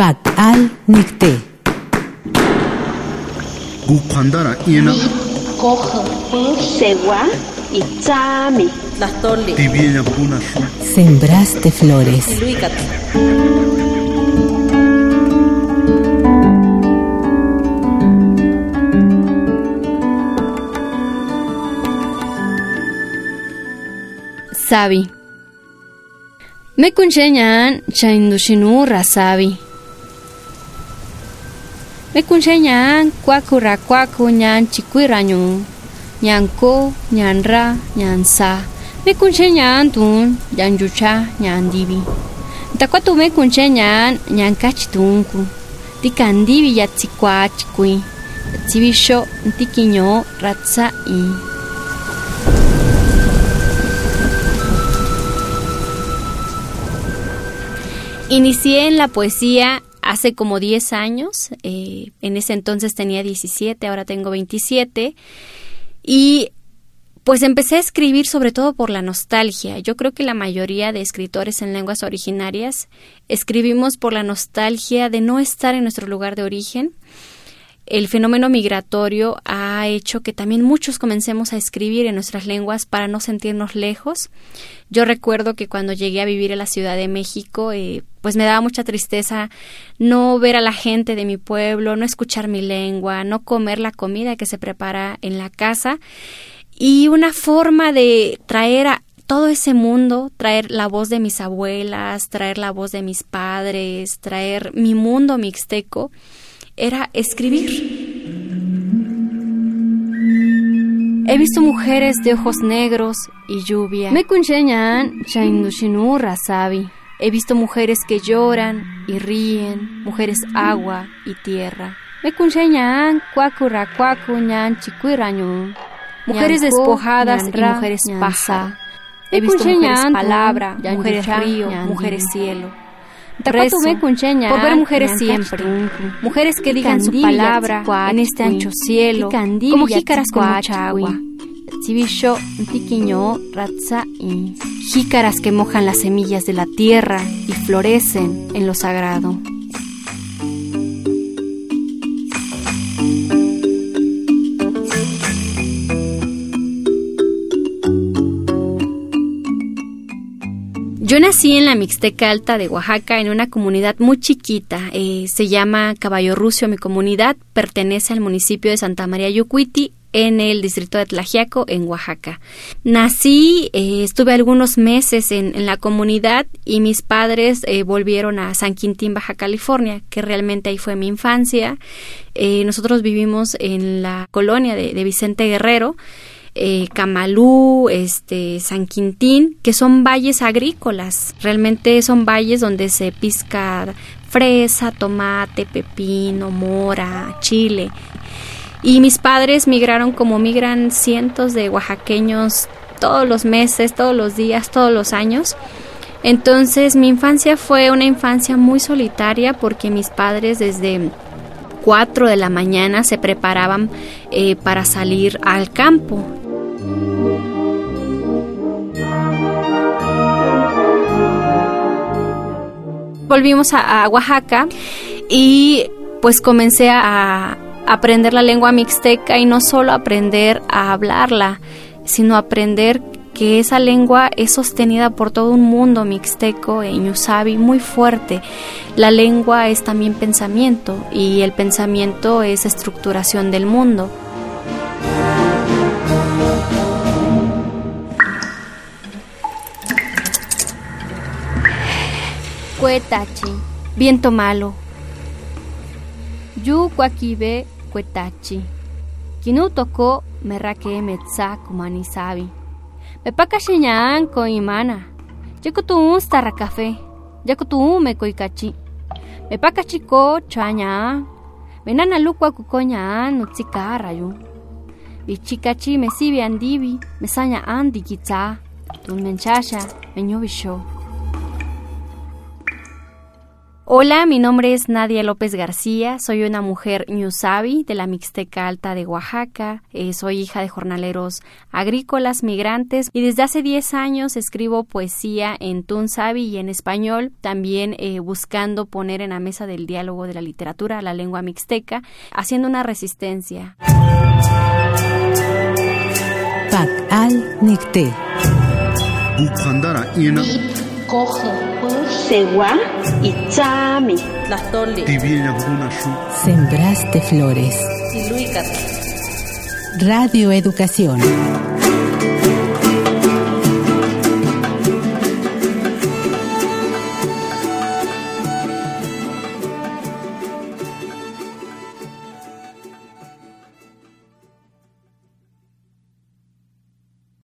Pat al nikte. Gukhandara ina cojo segua y tsami. Tlastoli. tibienya puna shu Sembraste flores. Luikat. Sabi. Me kunshenyan chaindushinura rasabi. Me kunshenyan kwaku rakwaku nyan chikuiranyu. Nyanko, nyanra, nyansa. Me kunshenyan tun yanjucha nyandibi. Takwatu me kunshenyan nyankachitunku. Tikandibi yatsikwachikui. Tsibisho ntikinyo ratsa i. Inicié en la poesía hace como 10 años, eh, en ese entonces tenía 17, ahora tengo 27, y pues empecé a escribir sobre todo por la nostalgia. Yo creo que la mayoría de escritores en lenguas originarias escribimos por la nostalgia de no estar en nuestro lugar de origen. El fenómeno migratorio ha hecho que también muchos comencemos a escribir en nuestras lenguas para no sentirnos lejos. Yo recuerdo que cuando llegué a vivir en la Ciudad de México, eh, pues me daba mucha tristeza no ver a la gente de mi pueblo, no escuchar mi lengua, no comer la comida que se prepara en la casa. Y una forma de traer a todo ese mundo, traer la voz de mis abuelas, traer la voz de mis padres, traer mi mundo mixteco, era escribir. He visto mujeres de ojos negros y lluvia. Me rasabi. He visto mujeres que lloran y ríen, mujeres agua y tierra. Me. Mujeres despojadas y mujeres paja. He visto mujeres palabra, mujeres río, mujeres cielo. Por ver mujeres siempre, mujeres que digan su palabra en este ancho cielo, como jícaras con mucha agua. Jícaras que mojan las semillas de la tierra y florecen en lo sagrado. Yo nací en la Mixteca Alta de Oaxaca, en una comunidad muy chiquita. eh, se llama Caballo Rucio, mi comunidad. Pertenece al municipio de Santa María Yucuiti, en el distrito de Tlajiaco, en Oaxaca. Nací, eh, estuve algunos meses en, en la comunidad y mis padres eh, volvieron a San Quintín, Baja California, que realmente ahí fue mi infancia. Eh, nosotros vivimos en la colonia de, de Vicente Guerrero eh, Camalú, este, San Quintín, que son valles agrícolas. Realmente son valles donde se pisca fresa, tomate, pepino, mora, chile. Y mis padres migraron como migran cientos de oaxaqueños todos los meses, todos los días, todos los años. Entonces mi infancia fue una infancia muy solitaria porque mis padres desde 4 de la mañana se preparaban eh, para salir al campo. Volvimos a, Oaxaca y pues comencé a, a aprender la lengua mixteca y no solo aprender a hablarla, sino aprender que esa lengua es sostenida por todo un mundo mixteco e ñusabi muy fuerte. La lengua es también pensamiento y el pensamiento es estructuración del mundo. Cuetachi, viento malo. Yu kwakibe cuetachi. Kinu toko merake metza kumanisabi. Me pakashiñan ko imana. Yaku tu starra café. Yaku tu me koikachi. Me pakachiko chaña. Me nana lukwa kukoña nutsika yu. Bichikachi me sibi andibi. Me saña andi kitza. Tun menchasha me ñobisho. Hola, mi nombre es Nadia López García, soy una mujer ñusabi de la Mixteca Alta de Oaxaca, eh, soy hija de jornaleros agrícolas, migrantes y desde hace 10 años escribo poesía en tunsabi y en español, también eh, buscando poner en la mesa del diálogo de la literatura la lengua mixteca, haciendo una resistencia. Pac al Nicté. Bukhandara ina coge segua y chami. buguna shu Sembraste flores. Radio Educación.